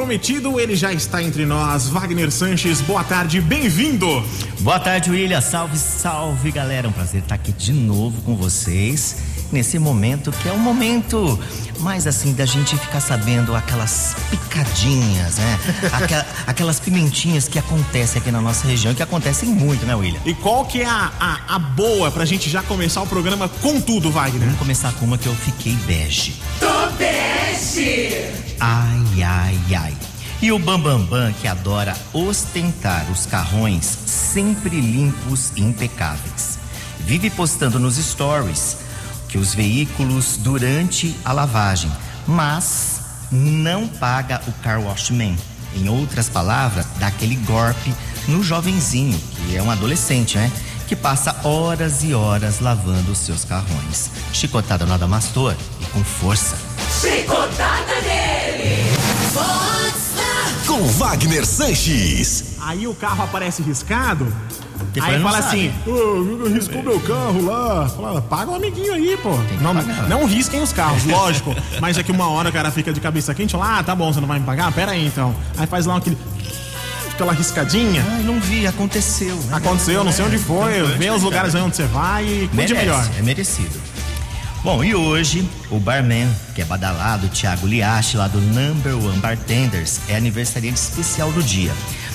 prometido, ele já está entre nós. Wagner Sanches, boa tarde, bem-vindo. Boa tarde, William. Salve, salve, galera. Um prazer estar aqui de novo com vocês. Nesse momento que é um momento mais assim da gente ficar sabendo aquelas picadinhas, né? Aquela, aquelas pimentinhas que acontecem aqui na nossa região, que acontecem muito, né, William? E qual que é a, a, a boa pra gente já começar o programa com tudo, Wagner? Vamos começar com uma que eu fiquei bege. Tô bege! Ai, ai, ai. E o Bambambam, Bam Bam, que adora ostentar os carrões sempre limpos e impecáveis. Vive postando nos stories que os veículos durante a lavagem, mas não paga o car wash man. Em outras palavras, dá aquele golpe no jovenzinho, que é um adolescente, né? Que passa horas e horas lavando os seus carrões. Chicotada no Adamastor e com força. Chicotada nele! Com Wagner Sanches. Aí o carro aparece riscado. Aí fala assim: Ô, riscou meu carro lá. Fala, paga um amiguinho aí, pô. Não, pagar. não risquem os carros, lógico. mas é que uma hora o cara fica de cabeça quente, fala, ah, tá bom, você não vai me pagar? Pera aí então. Aí faz lá aquele. aquela riscadinha. Ai, não vi, aconteceu. né? Aconteceu, não sei onde foi, vê os lugares aí onde você vai e Merece, melhor. é merecido. Bom, e hoje o barman, que é badalado, Thiago Liache, lá do Number One Bartenders, é aniversariante especial do dia.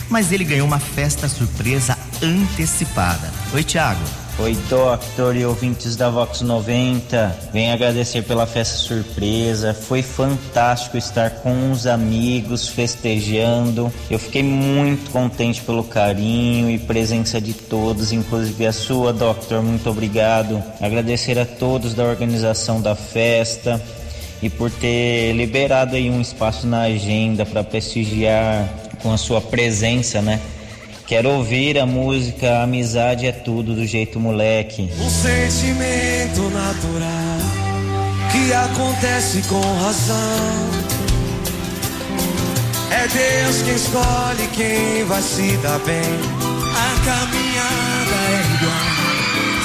Mas ele ganhou uma festa surpresa antecipada. Oi, Thiago. Oi, Doctor e ouvintes da Vox 90. Venho agradecer pela festa surpresa. Foi fantástico estar com os amigos festejando. Eu fiquei muito contente pelo carinho e presença de todos, inclusive a sua, Doctor. Muito obrigado. Agradecer a todos da organização da festa e por ter liberado aí um espaço na agenda para prestigiar com a sua presença, né? Quero ouvir a música Amizade é Tudo do jeito moleque. Um sentimento natural que acontece com razão. É Deus quem escolhe quem vai se dar bem. A caminhada é igual,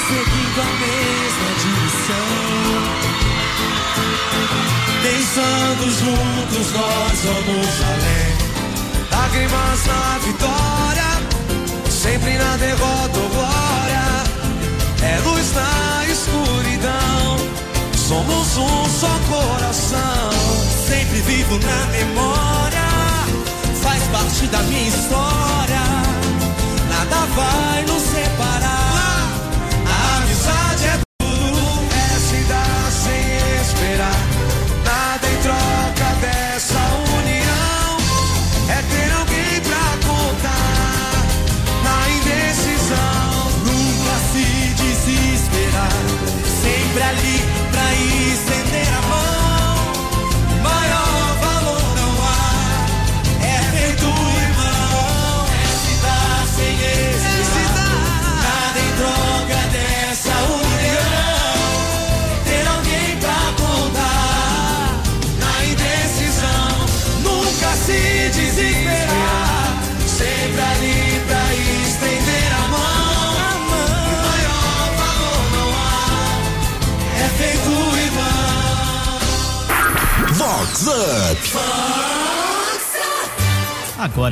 seguindo a mesma direção. Pensando juntos, nós vamos além. Lágrimas na vitória, sempre na derrota ou glória. É luz na escuridão, somos um só coração. Sempre vivo na memória, faz parte da minha história. Nada vai nos separar.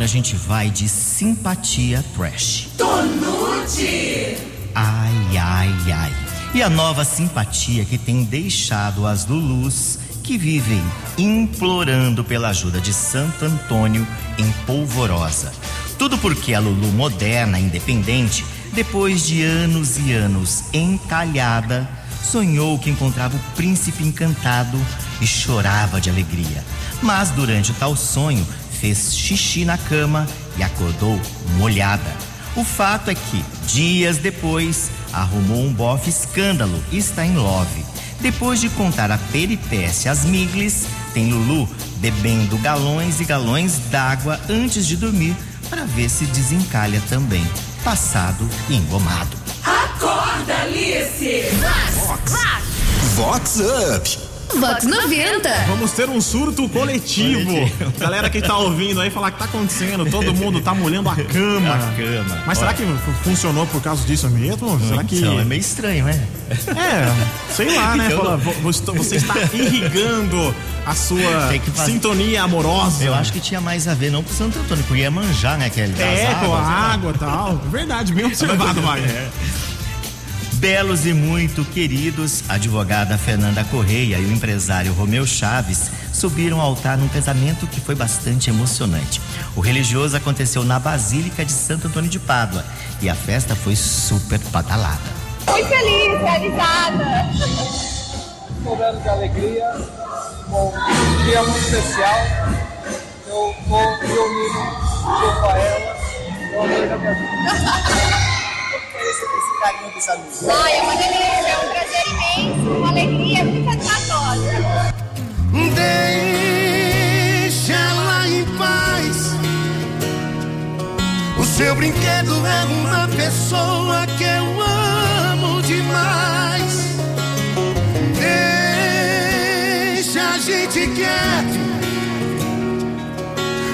Gente vai de simpatia trash. Tonute! Ai, ai, ai. E a nova simpatia que tem deixado as Lulus que vivem implorando pela ajuda de Santo Antônio em Polvorosa. Tudo porque a Lulu moderna, independente, depois de anos e anos encalhada, sonhou que encontrava o príncipe encantado e chorava de alegria. Mas durante o tal sonho, fez xixi na cama e acordou molhada. O fato é que, dias depois, arrumou um bofe escândalo e está em love. Depois de contar a peripécia às miglis, tem Lulu bebendo galões e galões d'água antes de dormir para ver se desencalha também. Passado e engomado. Acorda, Alice! Vox Up. Vox 90. Vamos ter um surto coletivo. Coletivo. Galera que tá ouvindo aí falar que tá acontecendo, todo mundo tá molhando a cama. A cama. Mas será Olha. que fu- funcionou por causa disso mesmo? Será que. Então, é meio estranho, né? É, sei lá, né? Fala, você está irrigando a sua que fazer- sintonia amorosa. Eu acho que tinha mais a ver, não pro Santo Antônio, porque ia manjar, né? Aquele das É, com a água e tal. Verdade, bem observado, Wagner. Belos e muito queridos, a advogada Fernanda Correia e o empresário Romeu Chaves subiram ao altar num casamento que foi bastante emocionante. O religioso aconteceu na Basílica de Santo Antônio de Pádua e a festa foi super badalada. Muito feliz, realizada. Cobrando de alegria, bom, um dia muito especial. Eu vou reunindo junto a ela, o amor da minha vida. Ai, é uma delícia, é um prazer imenso, uma alegria muito satisfatória. Deixa ela em paz. O seu brinquedo é uma pessoa que eu amo demais. Deixa a gente quieto.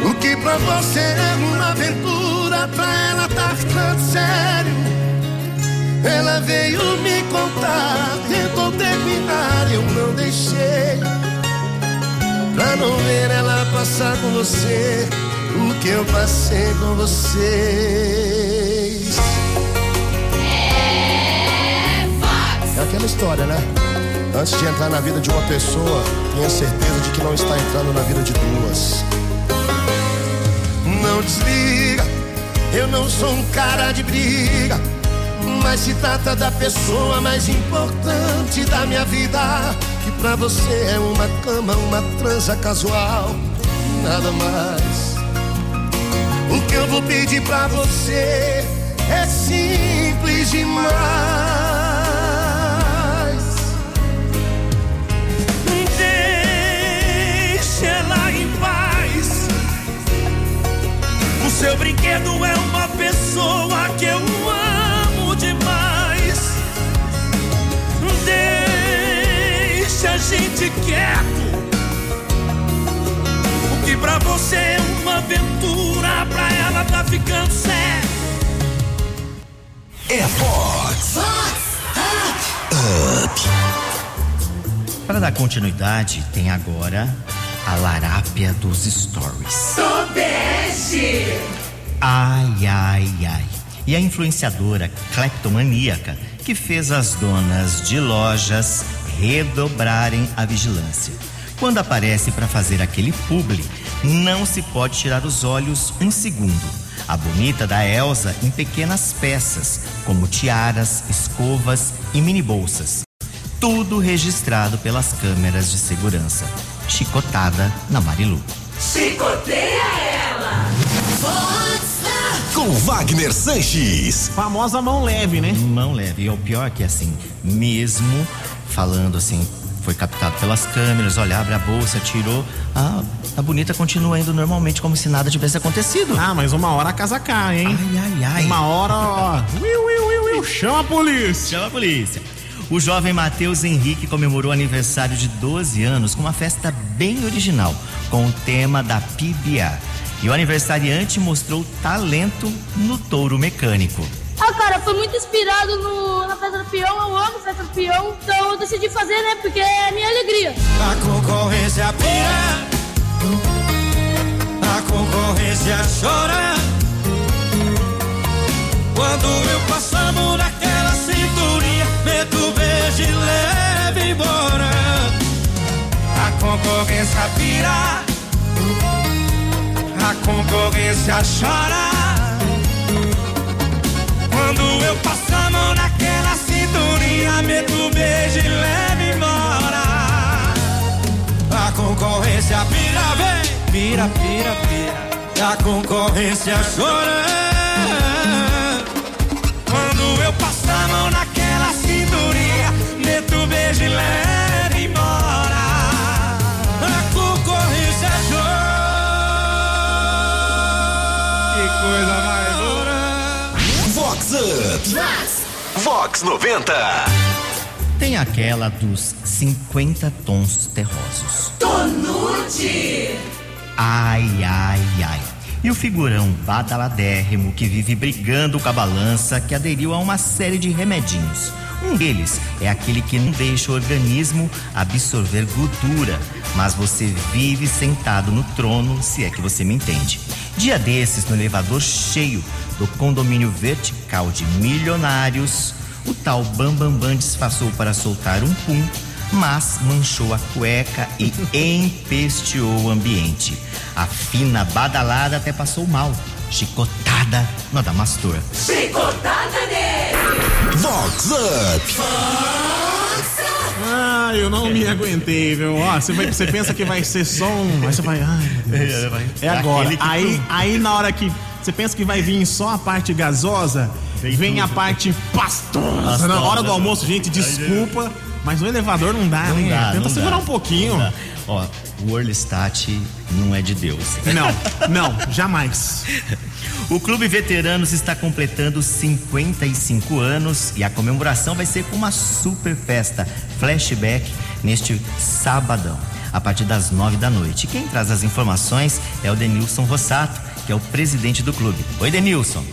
O que pra você é uma aventura, pra ela tá ficando sério. Ela veio me contar, tentou terminar, eu não deixei. Pra não ver ela passar com você o que eu passei com vocês. É aquela história, né? Antes de entrar na vida de uma pessoa, tenha certeza de que não está entrando na vida de duas. Não desliga, eu não sou um cara de briga. Mas se trata da pessoa mais importante da minha vida. Que pra você é uma cama, uma transa casual, nada mais. O que eu vou pedir pra você é simples demais. Deixa ela em paz. O seu brinquedo é uma pessoa que eu amo Deixa a gente quieto. O que pra você é uma aventura, pra ela tá ficando sério. É Fox. Para dar continuidade, tem agora a larápia dos stories. Tobeste. Ai, ai, ai. E a influenciadora cleptomaníaca que fez as donas de lojas redobrarem a vigilância. Quando aparece para fazer aquele publi, não se pode tirar os olhos um segundo. A bonita da Elsa em pequenas peças, como tiaras, escovas e mini bolsas. Tudo registrado pelas câmeras de segurança. Chicotada na Marilu. Chicoteia ela. Com Wagner Sanches. Famosa mão leve, né? Mão leve. E o pior é que, assim, mesmo falando assim, foi captado pelas câmeras, olha, abre a bolsa, tirou. A, a bonita continua indo normalmente, como se nada tivesse acontecido. Ah, mas uma hora a casa cai, hein? Ai, ai, ai. Uma hora, ó. Chama a polícia. Chama a polícia. O jovem Matheus Henrique comemorou o aniversário de 12 anos com uma festa bem original, com o tema da PBA. E o aniversariante mostrou talento no touro mecânico. Ah, cara, foi muito inspirado no, na festa do peão, eu amo festa do peão, então eu decidi fazer, né, porque é a minha alegria. A concorrência pira, a concorrência chora. Quando eu passamos naquela cinturinha, meto beijo e leva embora. A concorrência pira, a concorrência chora. Quando eu passo a mão naquela cinturinha, meto beijo e leva embora. A concorrência pira, vem, pira, pira, pira. A concorrência chora. Quando eu passo a mão naquela cinturinha, meto beijo e leva Vox Up. Vox 90. tem aquela dos 50 tons terrosos. Tonute! Ai, ai, ai. E o figurão badaladérrimo que vive brigando com a balança que aderiu a uma série de remedinhos. Um deles é aquele que não deixa o organismo absorver gordura, mas você vive sentado no trono, se é que você me entende. Dia desses, no elevador cheio do condomínio vertical de milionários, o tal Bambambam Bam Bam disfarçou para soltar um pum, mas manchou a cueca e empesteou o ambiente. A fina badalada até passou mal. Chicotada no Adamastor. Chicotada nele! Vox Up! Ah, eu não me aguentei, viu? Ó, você, vai- você pensa que vai ser som, aí você vai, ai meu Deus. É agora. Aí, aí na hora que você pensa que vai vir só a parte gasosa, Vem vem, a parte pastosa. Pastosa, Na hora do almoço, gente, desculpa, mas o elevador não dá, Não né? dá, Tenta não segurar dá. um pouquinho. Ó, o Orlistat não é de Deus. Não, não, jamais. O Clube Veteranos está completando 55 anos e a comemoração vai ser com uma super festa flashback neste sabadão, a partir das nove da noite. Quem traz as informações é o Denilson Rossato, que é o presidente do clube. Oi, Denilson.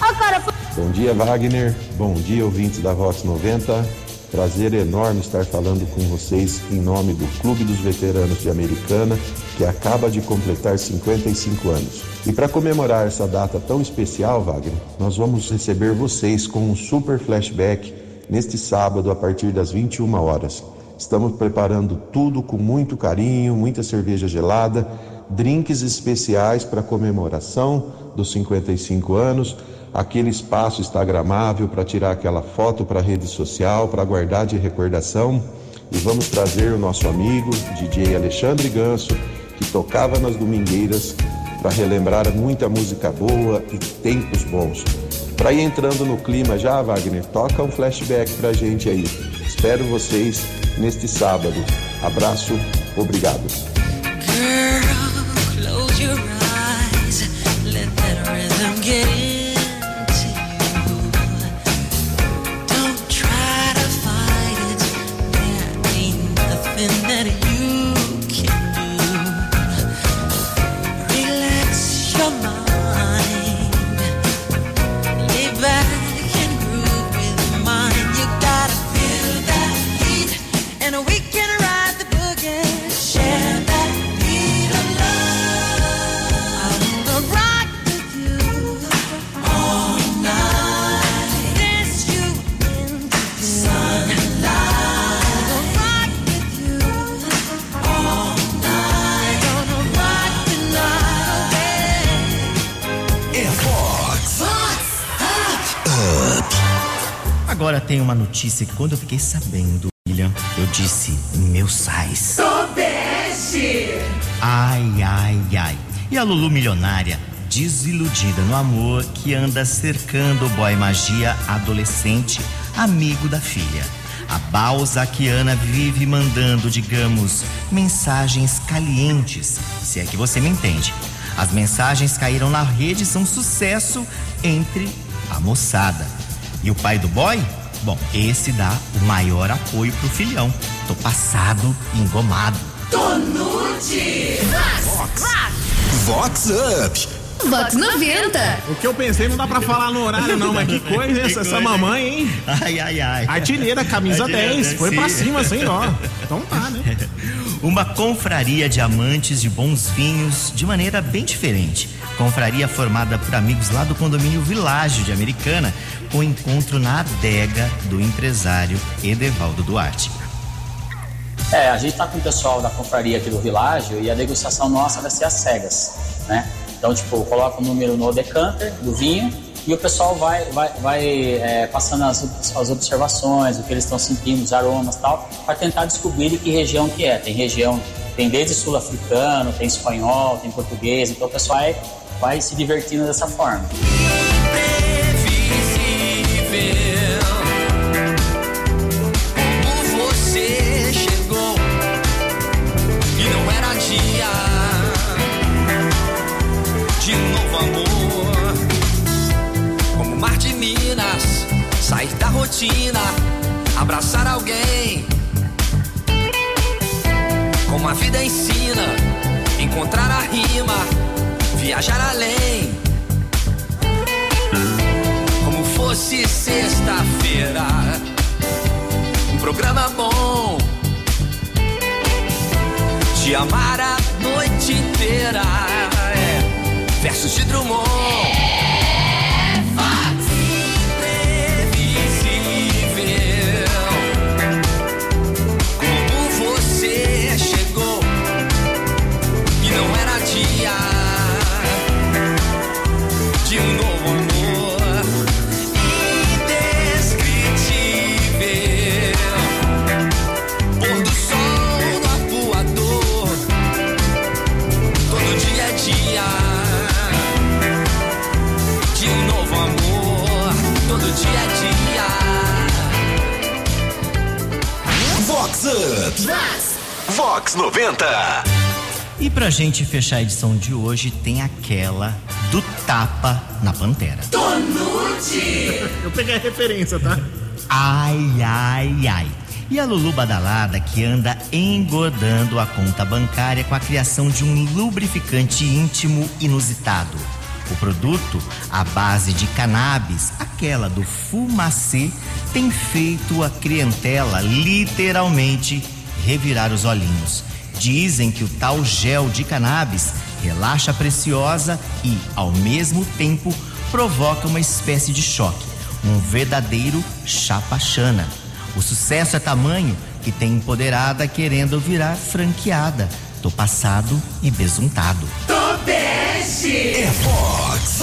Ó, cara, Bom dia, Wagner. Bom dia, ouvintes da Vox 90. Prazer enorme estar falando com vocês em nome do Clube dos Veteranos de Americana, que acaba de completar 55 anos. E para comemorar essa data tão especial, Wagner, nós vamos receber vocês com um super flashback neste sábado a partir das 21 horas. Estamos preparando tudo com muito carinho, muita cerveja gelada, drinks especiais para comemoração dos 55 anos, aquele espaço instagramável para tirar aquela foto para a rede social, para guardar de recordação. E vamos trazer o nosso amigo DJ Alexandre Ganso, que tocava nas domingueiras para relembrar muita música boa e tempos bons. Para ir entrando no clima já, Wagner, toca um flashback pra gente aí. Espero vocês neste sábado. Abraço, obrigado. Agora tem uma notícia que quando eu fiquei sabendo, William, eu disse, meu sais. Tobeste! Ai, ai, ai. E a Lulu milionária, desiludida no amor que anda cercando o boy magia adolescente, amigo da filha. A Balzaquiana vive mandando, digamos, mensagens calientes, se é que você me entende. As mensagens caíram na rede e são sucesso entre a moçada. E o pai do boy? Bom, esse dá o maior apoio pro filhão. Tô passado engomado. Tonute! Vox Up! Vox 90. O que eu pensei não dá pra falar no horário, não, mas que coisa essa, essa mamãe, hein? Ai, ai, ai. Artilheira, camisa Artilheira, 10, foi sim. pra cima sem dó. Então tá, né? Uma confraria de amantes de bons vinhos de maneira bem diferente. Confraria formada por amigos lá do condomínio Világio de Americana, com encontro na adega do empresário Edevaldo Duarte. É, a gente tá com o pessoal da confraria aqui do Világio e a degustação nossa vai ser às cegas, né? Então, tipo, coloca o número no decanter do vinho e o pessoal vai, vai, vai é, passando as, as observações, o que eles estão sentindo, os aromas tal, para tentar descobrir de que região que é. Tem região, tem desde sul-africano, tem espanhol, tem português, então o pessoal vai, vai se divertindo dessa forma. Rotina, abraçar alguém. Como a vida ensina, encontrar a rima, viajar além. Como fosse sexta-feira, um programa bom. Te amar a noite inteira. É, versos de Drummond. Vox Up. Vox 90. E pra gente fechar a edição de hoje, tem aquela do tapa na pantera. Tonute. Eu peguei a referência, tá? Ai, ai, ai. E a Lulu Badalada que anda engordando a conta bancária com a criação de um lubrificante íntimo inusitado. O produto, à base de cannabis, aquela do fumacê, tem feito a clientela literalmente revirar os olhinhos. Dizem que o tal gel de cannabis relaxa a preciosa e, ao mesmo tempo, provoca uma espécie de choque, um verdadeiro chapachana. O sucesso é tamanho que tem empoderada querendo virar franqueada. Tô passado e besuntado. É Vox.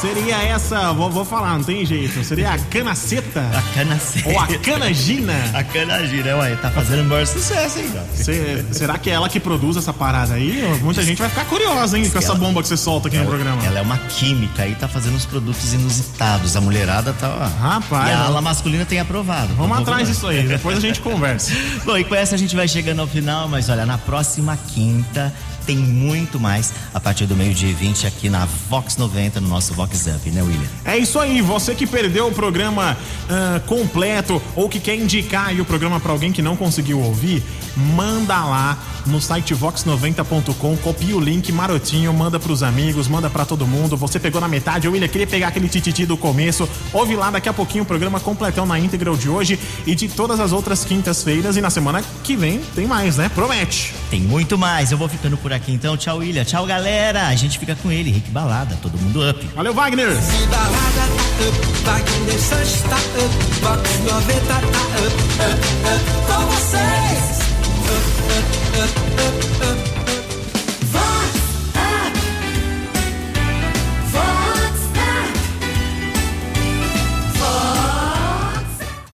Seria essa, vou, vou falar, não tem jeito. Seria a canaceta? A canaceta. Ou a canagina? A canagina, ué, tá fazendo o maior sucesso aí, ó. Cê- será que é ela que produz essa parada aí? Muita gente vai ficar curiosa, hein, com essa ela- bomba que você solta aqui no programa. Ela é uma química aí, tá fazendo uns produtos inusitados. A mulherada tá, ó. Rapaz, E a ala masculina tem aprovado. Vamos atrás disso aí, depois a gente conversa. Bom, e com essa a gente vai chegando ao final, mas olha, na próxima quinta tem muito mais a partir do meio-dia e 20 aqui na Vox 90, no nosso Vox Up, né, William? É isso aí, você que perdeu o programa ah, completo ou que quer indicar aí o programa pra alguém que não conseguiu ouvir, manda lá no site vox90.com, copia o link marotinho, manda pros amigos, manda pra todo mundo. Você pegou na metade, o William queria pegar aquele tititi do começo, ouve lá daqui a pouquinho o programa completão na íntegra de hoje e de todas as outras quintas-feiras e na semana que vem tem mais, né? Promete. Tem muito mais, eu vou ficando por aqui então. Tchau, William. Tchau, galera. A gente fica com ele, Rick Balada, todo mundo up. Valeu, Wagner! Balada tá up, Wagner Sanches tá up, Vox 90 tá up, up, up, com vocês. Up, up, up, up, up.